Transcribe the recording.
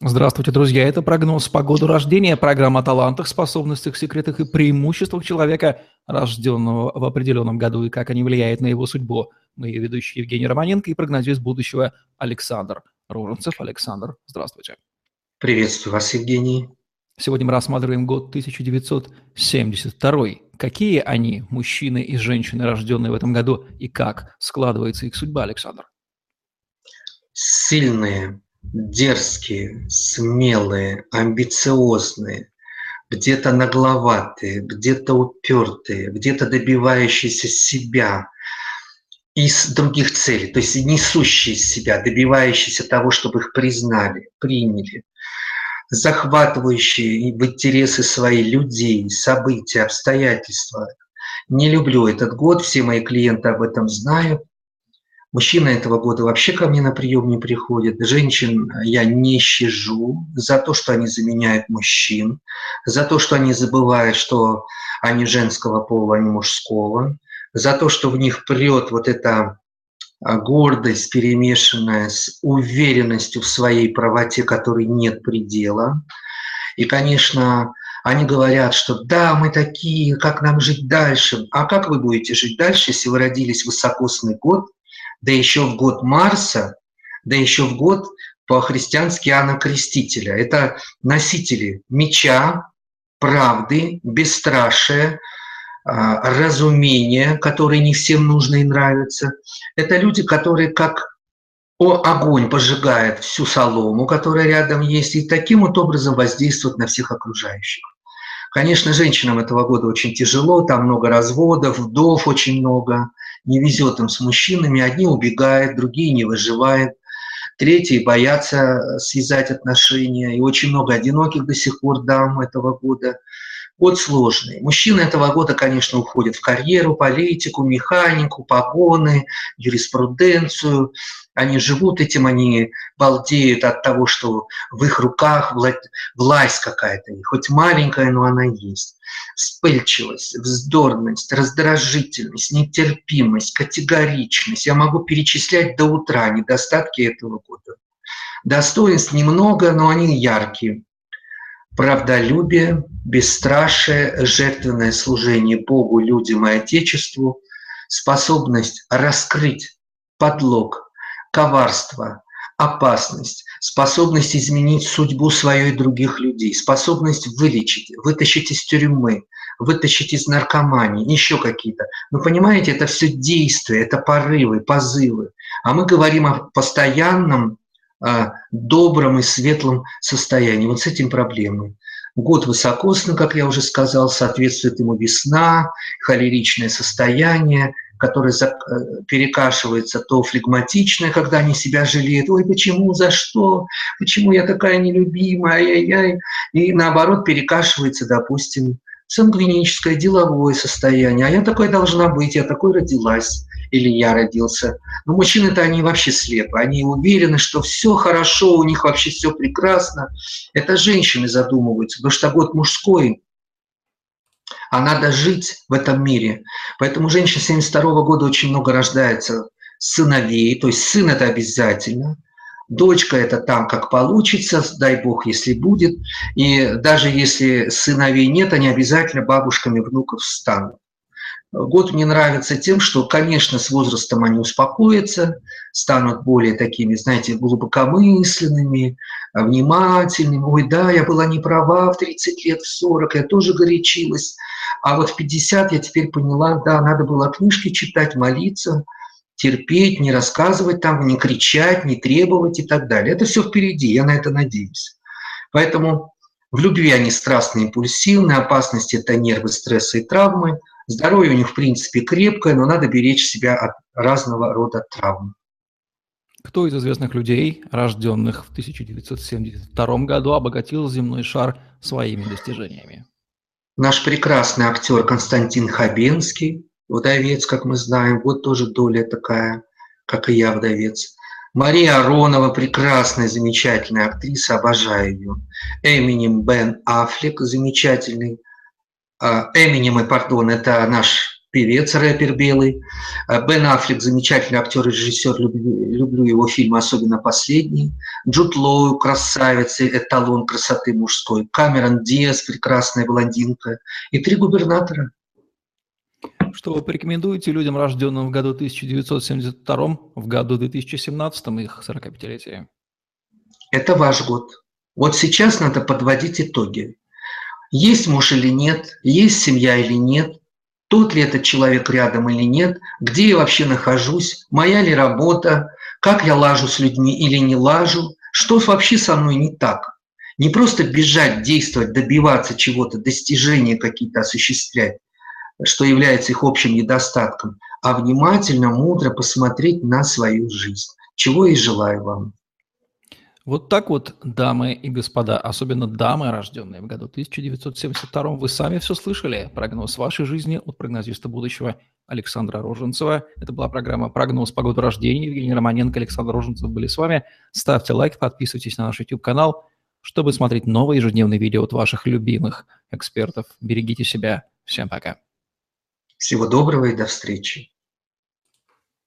Здравствуйте, друзья. Это прогноз по году рождения. Программа о талантах, способностях, секретах и преимуществах человека, рожденного в определенном году, и как они влияют на его судьбу. Мы ее ведущие Евгений Романенко и прогнозист будущего Александр Роженцев. Александр, здравствуйте. Приветствую вас, Евгений. Сегодня мы рассматриваем год 1972. Какие они, мужчины и женщины, рожденные в этом году, и как складывается их судьба, Александр? Сильные, дерзкие, смелые, амбициозные, где-то нагловатые, где-то упертые, где-то добивающиеся себя из других целей, то есть несущие себя, добивающиеся того, чтобы их признали, приняли, захватывающие в интересы свои людей, события, обстоятельства. Не люблю этот год, все мои клиенты об этом знают. Мужчины этого года вообще ко мне на прием не приходят. Женщин я не щажу за то, что они заменяют мужчин, за то, что они забывают, что они женского пола, а не мужского, за то, что в них прет вот эта а, гордость, перемешанная с уверенностью в своей правоте, которой нет предела. И, конечно, они говорят, что да, мы такие, как нам жить дальше? А как вы будете жить дальше, если вы родились в высокосный год – да еще в год Марса, да еще в год по-христиански Иоанна Крестителя. Это носители меча, правды, бесстрашия, а, разумения, которые не всем нужны и нравятся. Это люди, которые как огонь пожигает всю солому, которая рядом есть, и таким вот образом воздействует на всех окружающих. Конечно, женщинам этого года очень тяжело, там много разводов, вдов очень много, не везет им с мужчинами, одни убегают, другие не выживают, третьи боятся связать отношения, и очень много одиноких до сих пор дам этого года. Год сложный. Мужчины этого года, конечно, уходят в карьеру, политику, механику, погоны, юриспруденцию, они живут этим, они балдеют от того, что в их руках власть какая-то, хоть маленькая, но она есть. Вспыльчивость, вздорность, раздражительность, нетерпимость, категоричность. Я могу перечислять до утра недостатки этого года. Достоинств немного, но они яркие. Правдолюбие, бесстрашие, жертвенное служение Богу, людям и Отечеству, способность раскрыть подлог, коварство, опасность, способность изменить судьбу свою и других людей, способность вылечить, вытащить из тюрьмы, вытащить из наркомании, еще какие-то. Вы понимаете, это все действия, это порывы, позывы. А мы говорим о постоянном, а, добром и светлом состоянии. Вот с этим проблемы. Год высокосный, как я уже сказал, соответствует ему весна, холеричное состояние, которое э, перекашивается, то флегматичное, когда они себя жалеют, ой, почему, за что, почему я такая нелюбимая, ай-яй-яй, и наоборот перекашивается, допустим, сангвиническое, деловое состояние, а я такой должна быть, я такой родилась, или я родился. Но мужчины-то они вообще слепы, они уверены, что все хорошо, у них вообще все прекрасно. Это женщины задумываются, потому что год мужской, а надо жить в этом мире. Поэтому женщин 72 года очень много рождается сыновей, то есть сын это обязательно, дочка это там как получится, дай бог, если будет. И даже если сыновей нет, они обязательно бабушками внуков станут. Год мне нравится тем, что, конечно, с возрастом они успокоятся, станут более такими, знаете, глубокомысленными, внимательными. Ой, да, я была не права в 30 лет, в 40, я тоже горячилась. А вот в 50 я теперь поняла, да, надо было книжки читать, молиться, терпеть, не рассказывать там, не кричать, не требовать и так далее. Это все впереди, я на это надеюсь. Поэтому в любви они страстные, импульсивные, опасности – это нервы, стрессы и травмы – Здоровье у них, в принципе, крепкое, но надо беречь себя от разного рода травм. Кто из известных людей, рожденных в 1972 году, обогатил земной шар своими достижениями? Наш прекрасный актер Константин Хабенский, вдовец, как мы знаем, вот тоже доля такая, как и я, вдовец. Мария Аронова, прекрасная, замечательная актриса, обожаю ее. Эминем Бен Аффлек, замечательный Эминем и Пардон – это наш певец, рэпер белый. Э, Бен Аффлек, замечательный актер и режиссер, люблю, люблю его фильмы, особенно последний. Джуд Лоу, красавец, эталон красоты мужской. Камерон Диас, прекрасная блондинка. И три губернатора. Что вы порекомендуете людям, рожденным в году 1972, в году 2017, их 45-летие? Это ваш год. Вот сейчас надо подводить итоги. Есть муж или нет, есть семья или нет, тот ли этот человек рядом или нет, где я вообще нахожусь, моя ли работа, как я лажу с людьми или не лажу, что вообще со мной не так. Не просто бежать, действовать, добиваться чего-то, достижения какие-то осуществлять, что является их общим недостатком, а внимательно, мудро посмотреть на свою жизнь. Чего и желаю вам. Вот так вот, дамы и господа, особенно дамы, рожденные в году 1972, вы сами все слышали. Прогноз вашей жизни от прогнозиста будущего Александра Роженцева. Это была программа «Прогноз погоды рождения». Евгений Романенко, Александр Роженцев были с вами. Ставьте лайк, подписывайтесь на наш YouTube-канал, чтобы смотреть новые ежедневные видео от ваших любимых экспертов. Берегите себя. Всем пока. Всего доброго и до встречи.